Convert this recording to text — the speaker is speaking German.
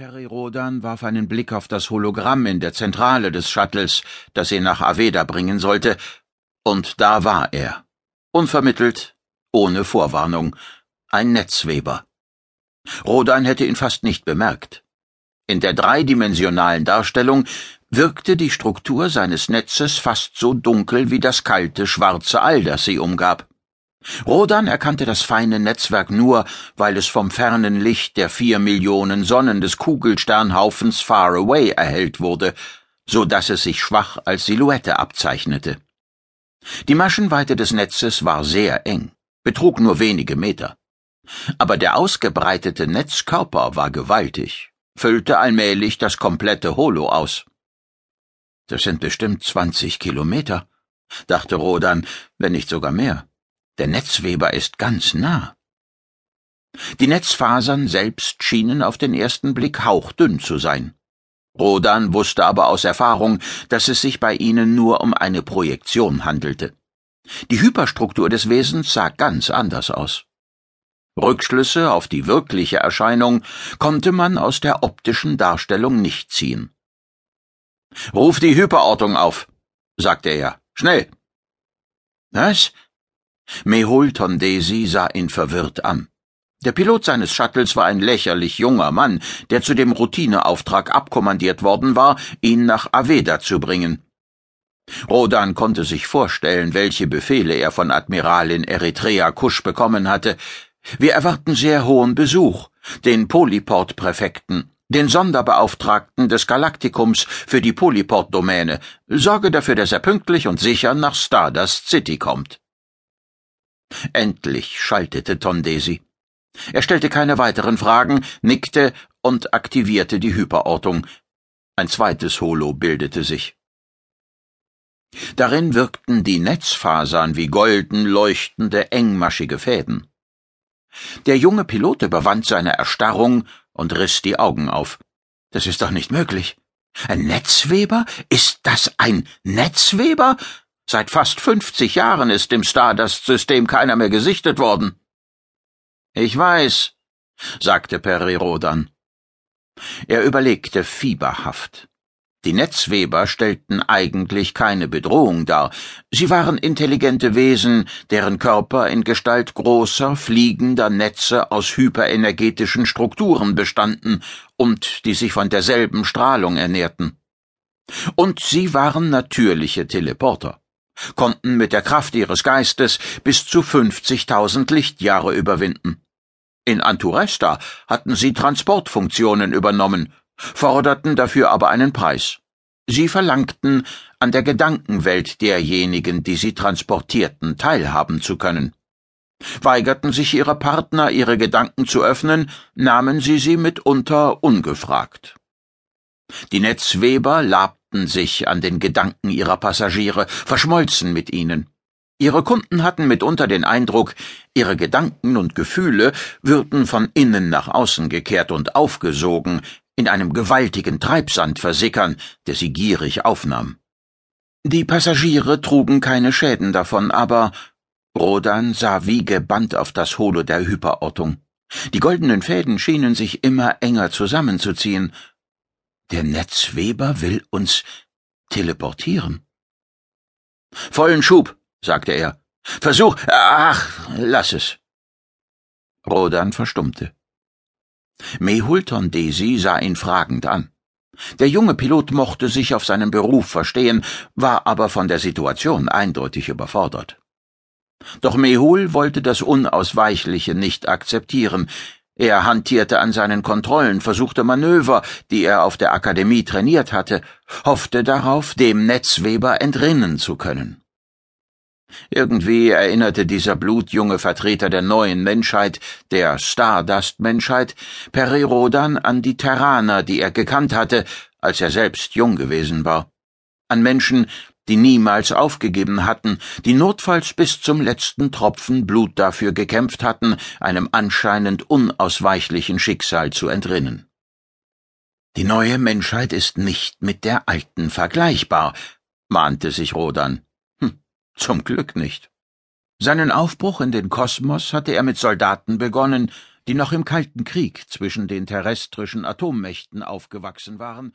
Peri Rodan warf einen Blick auf das Hologramm in der Zentrale des Shuttles, das ihn nach Aveda bringen sollte, und da war er. Unvermittelt, ohne Vorwarnung, ein Netzweber. Rodan hätte ihn fast nicht bemerkt. In der dreidimensionalen Darstellung wirkte die Struktur seines Netzes fast so dunkel wie das kalte, schwarze All, das sie umgab. Rodan erkannte das feine Netzwerk nur, weil es vom fernen Licht der vier Millionen Sonnen des Kugelsternhaufens Far Away erhellt wurde, so dass es sich schwach als Silhouette abzeichnete. Die Maschenweite des Netzes war sehr eng, betrug nur wenige Meter. Aber der ausgebreitete Netzkörper war gewaltig, füllte allmählich das komplette Holo aus. Das sind bestimmt zwanzig Kilometer, dachte Rodan, wenn nicht sogar mehr. Der Netzweber ist ganz nah. Die Netzfasern selbst schienen auf den ersten Blick hauchdünn zu sein. Rodan wusste aber aus Erfahrung, dass es sich bei ihnen nur um eine Projektion handelte. Die Hyperstruktur des Wesens sah ganz anders aus. Rückschlüsse auf die wirkliche Erscheinung konnte man aus der optischen Darstellung nicht ziehen. Ruf die Hyperortung auf, sagte er. Schnell. Was? Mehul Tondesi sah ihn verwirrt an. Der Pilot seines Shuttles war ein lächerlich junger Mann, der zu dem Routineauftrag abkommandiert worden war, ihn nach Aveda zu bringen. Rodan konnte sich vorstellen, welche Befehle er von Admiralin Eritrea Kusch bekommen hatte. Wir erwarten sehr hohen Besuch, den Polyport-Präfekten, den Sonderbeauftragten des Galaktikums für die Polyport-Domäne. Sorge dafür, dass er pünktlich und sicher nach Stardust City kommt. Endlich schaltete Tondesi. Er stellte keine weiteren Fragen, nickte und aktivierte die Hyperortung. Ein zweites Holo bildete sich. Darin wirkten die Netzfasern wie golden leuchtende, engmaschige Fäden. Der junge Pilot überwand seine Erstarrung und riss die Augen auf. Das ist doch nicht möglich. Ein Netzweber? Ist das ein Netzweber? Seit fast fünfzig Jahren ist im Stardust-System keiner mehr gesichtet worden. Ich weiß, sagte Perero dann. Er überlegte fieberhaft. Die Netzweber stellten eigentlich keine Bedrohung dar. Sie waren intelligente Wesen, deren Körper in Gestalt großer, fliegender Netze aus hyperenergetischen Strukturen bestanden und die sich von derselben Strahlung ernährten. Und sie waren natürliche Teleporter konnten mit der Kraft ihres Geistes bis zu 50.000 Lichtjahre überwinden. In Anturesta hatten sie Transportfunktionen übernommen, forderten dafür aber einen Preis. Sie verlangten, an der Gedankenwelt derjenigen, die sie transportierten, teilhaben zu können. Weigerten sich ihre Partner, ihre Gedanken zu öffnen, nahmen sie sie mitunter ungefragt. Die Netzweber labten labten sich an den Gedanken ihrer Passagiere, verschmolzen mit ihnen. Ihre Kunden hatten mitunter den Eindruck, ihre Gedanken und Gefühle würden von innen nach außen gekehrt und aufgesogen, in einem gewaltigen Treibsand versickern, der sie gierig aufnahm. Die Passagiere trugen keine Schäden davon, aber Rodan sah wie gebannt auf das Holo der Hyperortung. Die goldenen Fäden schienen sich immer enger zusammenzuziehen, der Netzweber will uns teleportieren. Vollen Schub, sagte er. Versuch. Ach, lass es. Rodan verstummte. Mehulton Desi sah ihn fragend an. Der junge Pilot mochte sich auf seinen Beruf verstehen, war aber von der Situation eindeutig überfordert. Doch Mehul wollte das Unausweichliche nicht akzeptieren. Er hantierte an seinen Kontrollen, versuchte Manöver, die er auf der Akademie trainiert hatte, hoffte darauf, dem Netzweber entrinnen zu können. Irgendwie erinnerte dieser blutjunge Vertreter der neuen Menschheit, der Stardust-Menschheit, Perirodan an die Terraner, die er gekannt hatte, als er selbst jung gewesen war. An Menschen, die niemals aufgegeben hatten, die notfalls bis zum letzten Tropfen Blut dafür gekämpft hatten, einem anscheinend unausweichlichen Schicksal zu entrinnen. Die neue Menschheit ist nicht mit der alten vergleichbar, mahnte sich Rodan. Hm, zum Glück nicht. Seinen Aufbruch in den Kosmos hatte er mit Soldaten begonnen, die noch im Kalten Krieg zwischen den terrestrischen Atommächten aufgewachsen waren